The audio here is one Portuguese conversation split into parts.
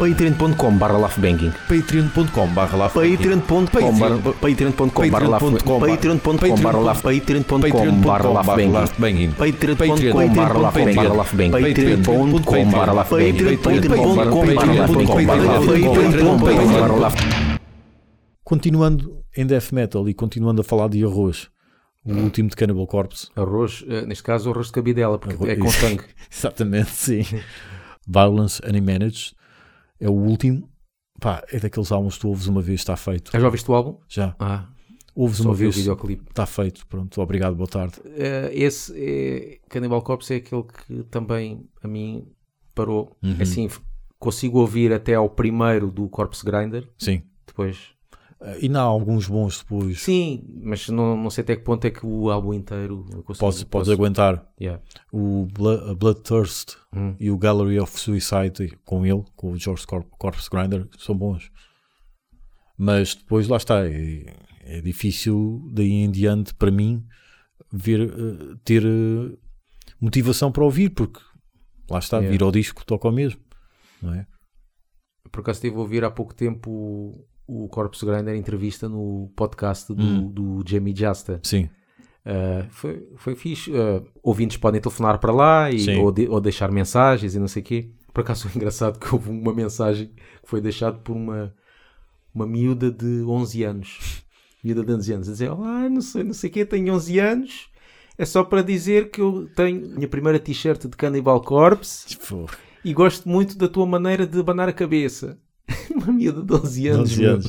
patreon.com barra laughbanging patreon.com barra barra patreon.com barra laughbanging patreon.com barra laugh patreon.com barra laughbanging patreon.com barra laughbanging patreon.com barra laughbanging patreon.com barra laughbanging Continuando em death metal e continuando a falar de arroz, o último de Cannibal Corpse. Arroz, eh, neste caso, arroz de cabidela, porque Arroz- é com sangue. Exatamente, sim. Violence Unmanaged é o último. Pá, é daqueles álbuns que tu ouves uma vez, está feito. Já ouviste o álbum? Já. Ah, Ouves uma vez, está feito. Pronto, obrigado, boa tarde. Eh, esse é, Cannibal Corpse é aquele que também a mim parou. Uhum. Assim, consigo ouvir até ao primeiro do Corpse Grinder, Sim. depois... E não há alguns bons depois. Sim, mas não, não sei até que ponto é que o álbum inteiro consigo... Podes, podes posso- aguentar Yeah. o Bloodthirst Hum. e o Gallery of Suicide com ele, com o George Corp Corpse Grinder, são bons. Mas depois lá está, é, é difícil daí em diante para mim ver, eh, ter eh, motivação para ouvir, porque lá está, Yeah. vir ao disco toca o mesmo, não é? Por acaso estive a ouvir há pouco tempo o, Corpse Grinder entrevista no podcast do, Hum. do Jamie Justa. Sim, Uh, foi, foi fixe. Uh, ouvintes podem telefonar para lá e, ou, de- ou deixar mensagens e não sei o quê. Por acaso foi engraçado que houve uma mensagem que foi deixada por uma, uma miúda de 11 anos. Miúda de 11 anos. A dizer, olá, não sei, não sei o quê, tenho 11 anos. É só para dizer que eu tenho a minha primeira t-shirt de Cannibal Corpse Tipo, e gosto muito da tua maneira de abanar a cabeça. uma miúda de 11 anos. 11 meu. anos.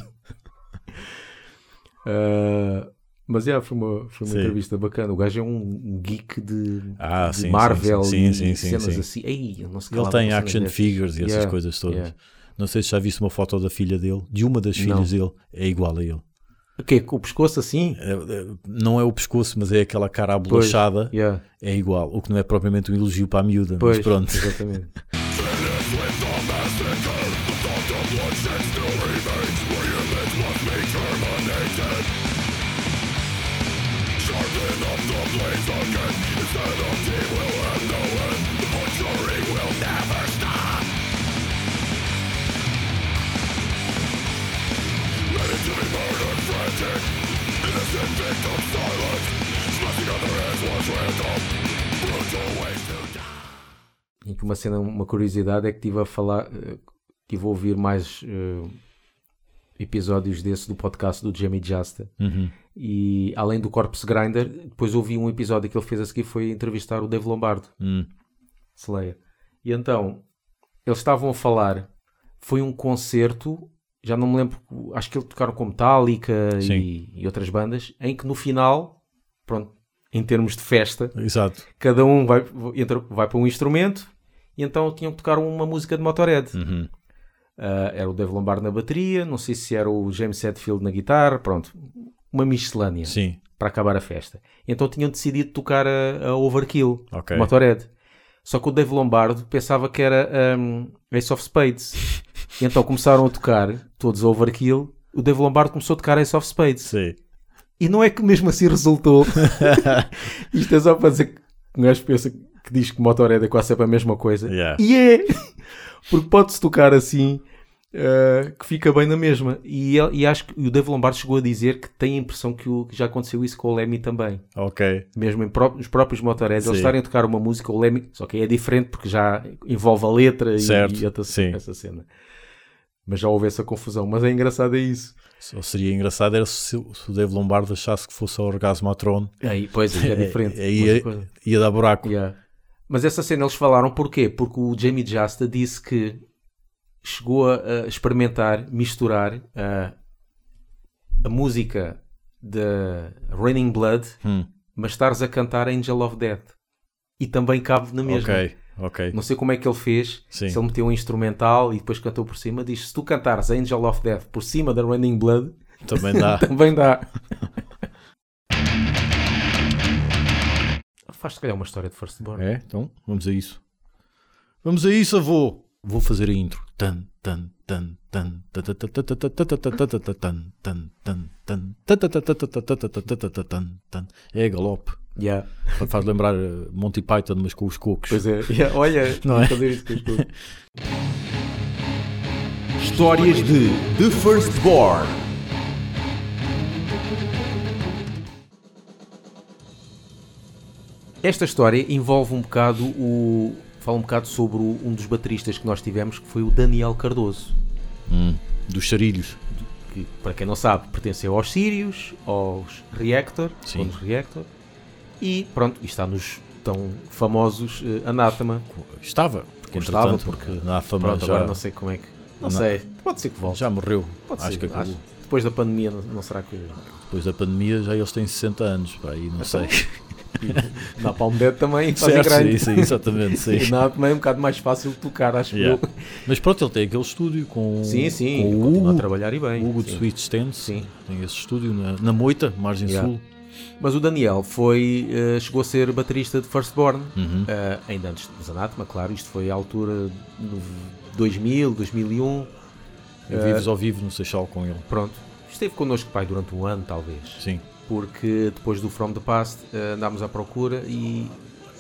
Uh, mas é, foi uma, foi uma Sim. entrevista bacana. O gajo é um, geek de, Ah, de sim, Marvel sim, e sim, sim, cenas sim. assim. Ei, não Ele tem action figures e essas Yeah, coisas todas. yeah. Não sei se já viste uma foto da filha dele, de uma das Não. filhas dele, é igual a ele. O quê? Com o pescoço assim? É- é- não é o pescoço, mas é aquela cara abolachada, Yeah. é igual. O que não é propriamente um elogio para a miúda, Pois, mas pronto. exatamente. with the massacre The thought of bloodshed still remains Where your bit must be terminated Sharpen up the blades again instead of Insanity will have no end The butchery will never stop Ready to be murdered frantic Innocent victims silent Smashing other heads was random Brutal ways to die E que uma cena, uma curiosidade é que estive a falar, eh, estive a ouvir mais eh, episódios desse do podcast do Jamie Justa. Uhum. E além do Corpse Grinder, depois ouvi um episódio que ele fez a seguir foi entrevistar o Dave Lombardo. Hum. Slayer. E então, eles estavam a falar, foi um concerto, já não me lembro, acho que eles tocaram com Metallica e, e outras bandas, em que no final, pronto, em termos de festa, Exato. cada um vai, entra, vai para um instrumento e então tinham que tocar uma música de Motorhead. Uhum. Ah, era o Dave Lombardo na bateria, não sei se era o James Hetfield na guitarra, pronto, uma miscelânea Sim, para acabar a festa. Então tinham decidido tocar a, a Overkill, ok. Motorhead. Só que o Dave Lombardo pensava que era um, Ace of Spades. E então começaram a tocar todos a Overkill. O Dave Lombardo começou a tocar Ace of Spades. Sim. E não é que mesmo assim resultou. Isto é só para dizer que um gajo pensa que diz que Motorhead é quase sempre a mesma coisa. Yeah. E é! Porque pode-se tocar assim uh, que fica bem na mesma. E, ele- e acho que o Dave Lombardo chegou a dizer que tem a impressão que, o- que já aconteceu isso com o Lemmy também. Ok. Mesmo pró- nos próprios Motorheads, eles estarem a tocar uma música, o Lemmy, só que é diferente porque já envolve a letra e- Certo, e, essa, sim. essa cena. Mas já houve essa confusão. Mas é engraçado é isso. Só seria engraçado era se, o Dave Lombardo achasse que fosse o Orgasmatron, Aí, pois, é diferente. Aí é- coisa. ia dar buraco. Yeah. Mas essa cena eles falaram porquê? Porque o Jamie Justa disse que chegou a, experimentar, misturar a, a música da Raining Blood, Hum. mas estares a cantar Angel of Death. E também cabe na mesma. Ok, ok. Não sei como é que ele fez, Sim. se ele meteu um instrumental e depois cantou por cima. Diz: se tu cantares Angel of Death por cima da Raining Blood, Também dá. também dá. Faz se calhar uma história de Firstborn. É, então vamos a isso. Vamos a isso, avô! Vou fazer a intro. Tan, tan, tan, tan, é galope. Yeah. Faz lembrar Monty Python, mas com os cocos. Pois é, yeah, olha, não é? fazer isso com os cocos. Histórias de The Firstborn. Esta história envolve um bocado o. Fala um bocado sobre o- um dos bateristas que nós tivemos, que foi o Daniel Cardoso. Hum, dos charilhos. Que, para quem não sabe, pertenceu aos Sirius, aos Reactor, Sim. aos Reactor, e pronto, está nos tão famosos eh, Anátema. Estava. Porque, estava, porque- na fama Pronto, já, agora não sei como é que. Não, Não. sei, pode ser que volte. já morreu. Pode acho ser, que acabou. acho. Depois da pandemia, não, não será que. Depois da pandemia já eles têm 60 anos. Pá, aí não sei. Na Palm Dead também fazem certo, grande. sim, sim, exatamente. Sim. E na também é um bocado mais fácil de tocar, acho Yeah. eu. Mas pronto, ele tem aquele estúdio com, Sim, sim, com o continua a Hugo, trabalhar e bem. Hugo de. Sweet Stance. Sim. Tem esse estúdio na, na Moita, Margem Yeah. Sul. Mas o Daniel foi, eh, chegou a ser baterista de Firstborn, Uhum. eh, ainda antes dos Anátema, claro, isto foi à altura de 2000, 2001, Eu vives ao vivo no Seixal com ele. pronto. Esteve connosco, pai, durante um ano, talvez. Sim. Porque depois do From the Past eh, andámos à procura e,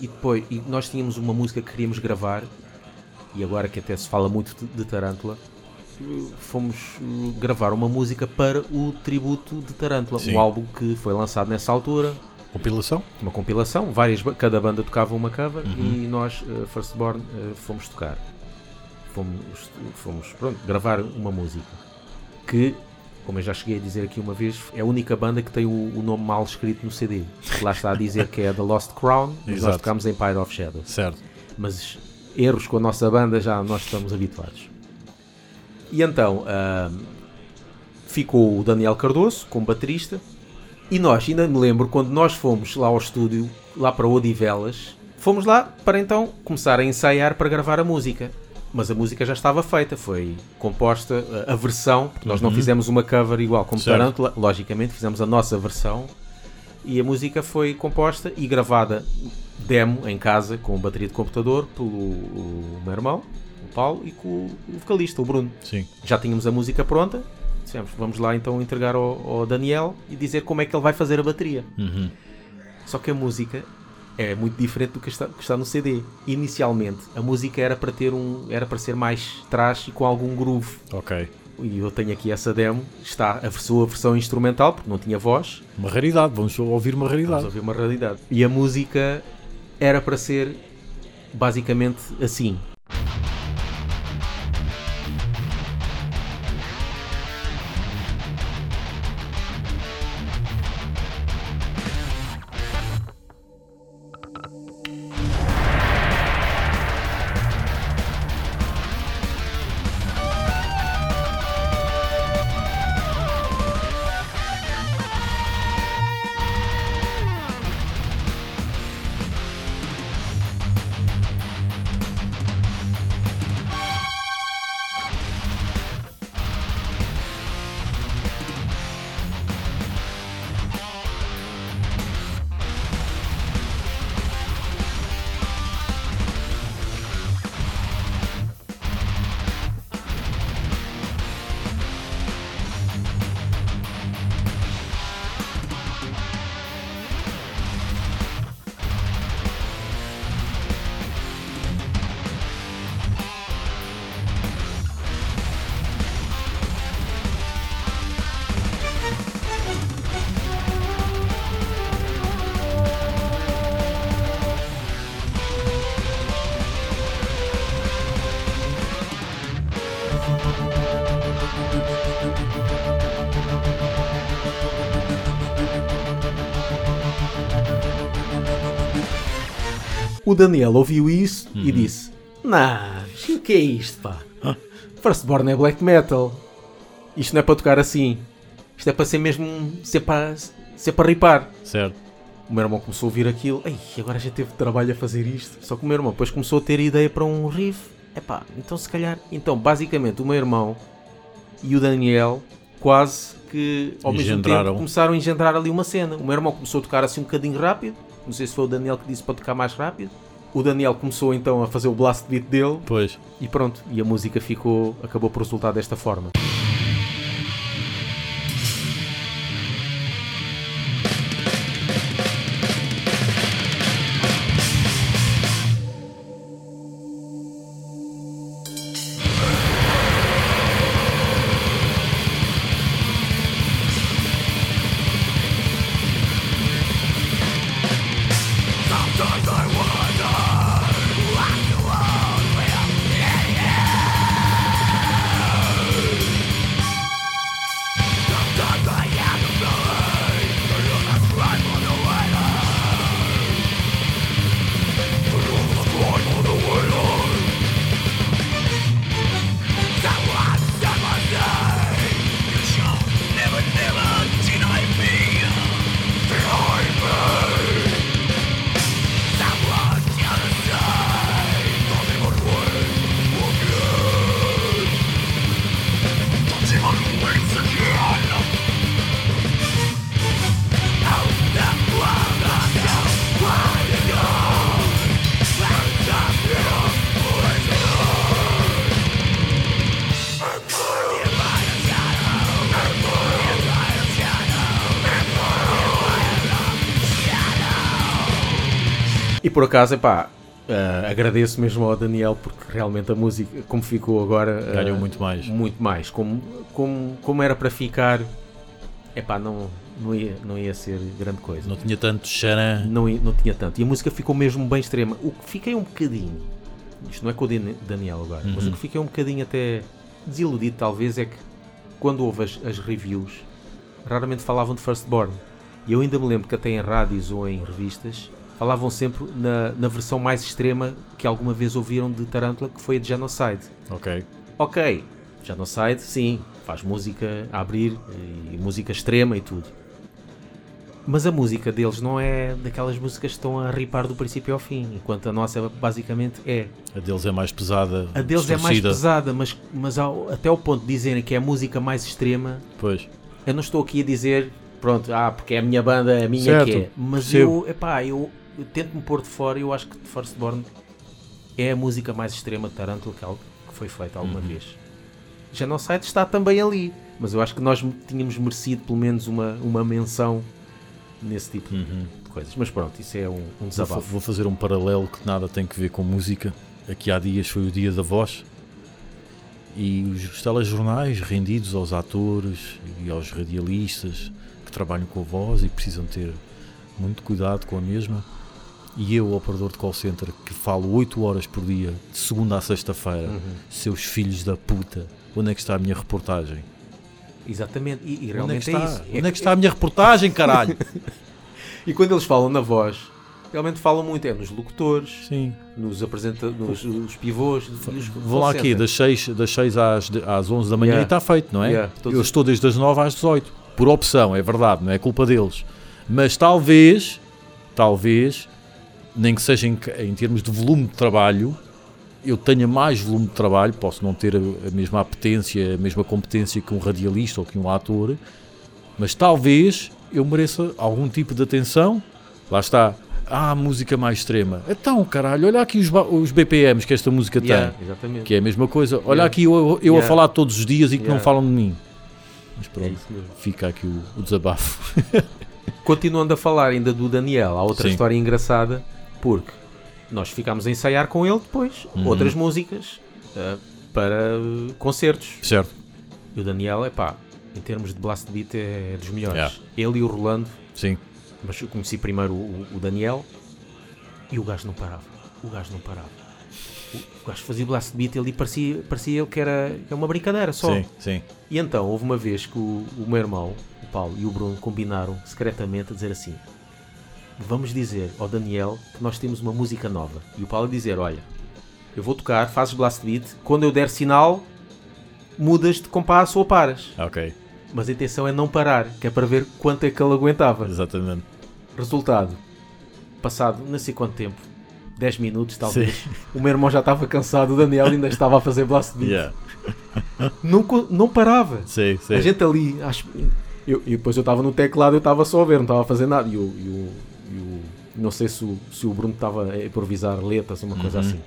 e depois e nós tínhamos uma música que queríamos gravar e agora que até se fala muito de, de Tarântula fomos eh, gravar uma música para o tributo de Tarântula Sim. um álbum que foi lançado nessa altura Compilação? uma compilação várias cada banda tocava uma cover Uhum. e nós eh, Firstborn eh, fomos tocar fomos, fomos pronto, gravar uma música que como eu já cheguei a dizer aqui uma vez, é a única banda que tem o, o nome mal escrito no CD. Lá está a dizer que é The Lost Crown, mas nós Exato. tocamos Empire of Shadows. Certo. Mas erros com a nossa banda já nós estamos habituados. E então ahm, ficou o Daniel Cardoso como baterista. E nós, ainda me lembro, quando nós fomos lá ao estúdio, lá para Odivelas, fomos lá para então começar a ensaiar para gravar a música. Mas a música já estava feita, foi composta a, versão, porque nós não Uhum. fizemos uma cover igual como Certo. Logicamente fizemos a nossa versão e a música foi composta e gravada demo em casa com bateria de computador pelo o meu irmão, o Paulo, e com o vocalista, o Bruno. Sim. Já tínhamos a música pronta, dissemos, vamos lá então entregar ao, ao Daniel e dizer como é que ele vai fazer a bateria. Uhum. Só que a música é muito diferente do que está, que está no CD. Inicialmente, a música era para ter um, era para ser mais trash e com algum groove. Ok. E eu tenho aqui essa demo, está a sua versão instrumental, porque não tinha voz, Uma raridade. Vamos ouvir uma Vamos raridade. ouvir uma realidade. E a música era para ser basicamente assim. O Daniel ouviu isso e disse: Nah, o que é isto, pá? Firstborn é black metal. Isto não é para tocar assim. Isto é para ser mesmo. ser para, ser para ripar. Certo. O meu irmão começou a ouvir aquilo. Ei, agora já teve trabalho a fazer isto. Só que o meu irmão depois começou a ter ideia para um riff. Epá, então se calhar. Então, basicamente, o meu irmão e o Daniel quase que ao mesmo tempo começaram a engendrar ali uma cena. O meu irmão começou a tocar assim um bocadinho rápido. Não sei se foi o Daniel que disse para tocar mais rápido. O Daniel começou então a fazer o blast beat dele Pois. e pronto. E a música ficou, acabou por resultar desta forma. Por acaso, epá, uh, agradeço mesmo ao Daniel porque realmente a música, como ficou agora, uh, ganhou muito mais. Muito mais. Como, como, como era para ficar, epá, não, não, ia, não ia ser grande coisa. Não tinha tanto xarã. Não, não tinha tanto. E a música ficou mesmo bem extrema. O que fiquei um bocadinho, isto não é com o Daniel agora, uhum. mas o uhum. que fiquei um bocadinho até desiludido talvez é que quando houve as, as reviews, raramente falavam de Firstborn. E eu ainda me lembro que até em rádios ou em revistas falavam sempre na, na versão mais extrema que alguma vez ouviram de Tarantula, que foi a de Genocide. Ok. Ok, Genocide, sim, faz música a abrir, e música extrema e tudo. Mas a música deles não é daquelas músicas que estão a ripar do princípio ao fim, enquanto a nossa basicamente é. A deles é mais pesada. A deles distorcida. é mais pesada, mas, mas ao, até ao ponto de dizerem que é a música mais extrema. Pois. Eu não estou aqui a dizer, pronto, ah, porque é a minha banda, é a minha certo. que é. Mas Percebo. eu, epá, eu, eu tento-me pôr de fora e eu acho que Firstborn é a música mais extrema de Tarantula que, que foi feita alguma uhum. vez. Genocide está também ali, mas eu acho que nós tínhamos merecido pelo menos uma, uma menção nesse tipo uhum. de coisas. Mas pronto, isso é um, um desabafo. Vou fazer um paralelo que nada tem que ver com música. Aqui há dias foi o dia da voz e os telejornais rendidos aos atores e aos radialistas que trabalham com a voz e precisam ter muito cuidado com a mesma. E eu, operador de call center, que falo 8 horas por dia, de segunda a sexta-feira, uhum. seus filhos da puta, onde é que está a minha reportagem? Exatamente, e, e realmente onde é, que está? é isso. Onde é que está a minha reportagem, caralho? e quando eles falam na voz, realmente falam muito, é nos locutores, Sim. nos apresentadores, nos, nos pivôs. Vão lá aqui, das 6, das 6 às, às 11 da manhã yeah. e está feito, não é? Yeah, Eu estou desde as 9 às 18, por opção, é verdade, não é culpa deles. Mas talvez, talvez, nem que seja em, em termos de volume de trabalho, eu tenha mais volume de trabalho, posso não ter a, a, mesma apetência, a mesma competência que um radialista ou que um ator, mas talvez eu mereça algum tipo de atenção. Lá está. Ah, música mais extrema. Então, caralho, olha aqui os, os BPMs que esta música yeah, tem. Exatamente. Que é a mesma coisa. Olha yeah. aqui eu, eu yeah. a falar todos os dias e que não falam de mim. Mas pronto, é fica aqui o, o desabafo. Continuando a falar ainda do Daniel, há outra Sim. história engraçada, porque nós ficámos a ensaiar com ele depois uhum. outras músicas uh, para concertos. Certo. E o Daniel, é pá, em termos de blast beat é dos melhores. Yeah. Ele e o Rolando. Sim. Mas eu conheci primeiro o, o, Daniel e o gajo não parava. O gajo não parava. O, o gajo fazia blast beat ele parecia, parecia que era, que uma brincadeira só. Sim, sim. E então houve uma vez que o, o meu irmão, o Paulo e o Bruno combinaram secretamente a dizer assim: vamos dizer ao Daniel que nós temos uma música nova. E o Paulo dizer: Olha, eu vou tocar, fazes blast beat, quando eu der sinal, mudas de compasso ou paras. Ok. Mas a intenção é não parar, que é para ver quanto é que ele aguentava. Exatamente. Resultado: passado não sei quanto tempo, 10 minutos talvez, Sim. o meu irmão já estava cansado, o Daniel ainda estava a fazer blast beat. Yeah. Não, não parava. Sim, sim. A gente ali, acho, eu, e depois eu estava no teclado, eu estava só a ver, não estava a fazer nada. E o, não sei se o, se o Bruno estava a improvisar letras, uma coisa uhum. assim.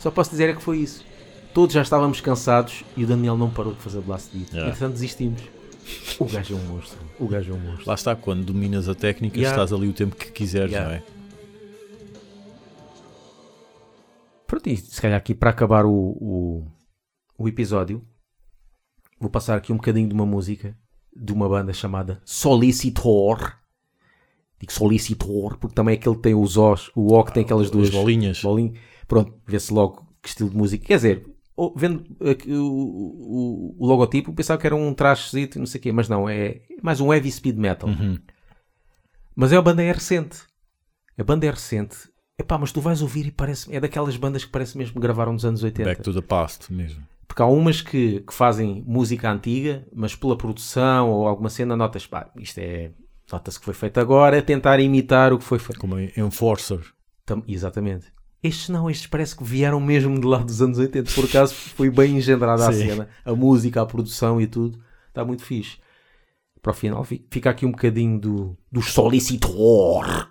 Só posso dizer é que foi isso. Todos já estávamos cansados e o Daniel não parou de fazer blast beat. Yeah. Entretanto desistimos. O gajo é um monstro. O gajo é um monstro. Lá está, quando dominas a técnica, yeah. estás ali o tempo que quiseres, yeah. não é? Pronto, e se calhar aqui para acabar o, o, o episódio, vou passar aqui um bocadinho de uma música de uma banda chamada Solicitor. Digo Solicitor, porque também é que ele tem os Os, o O que tem aquelas duas bolinhas. bolinhas. Pronto, vê-se logo que estilo de música. Quer dizer, vendo o, o, o, logotipo, pensava que era um traje não sei o quê, mas não, é mais um heavy speed metal. Uhum. Mas é a banda é recente. A banda é recente. Epá, mas tu vais ouvir e parece é daquelas bandas que parece mesmo que gravaram nos anos 80. Back to the past mesmo. Porque há umas que, que fazem música antiga, mas pela produção ou alguma cena, notas, pá, isto é. Nota-se que foi feito agora, é tentar imitar o que foi feito. Como Enforcer. Tam, exatamente. Estes não, estes parece que vieram mesmo de lá dos anos 80. Por acaso foi bem engendrada a cena. A música, a produção e tudo. Está muito fixe. Para o final fica aqui um bocadinho do, do Solicitor.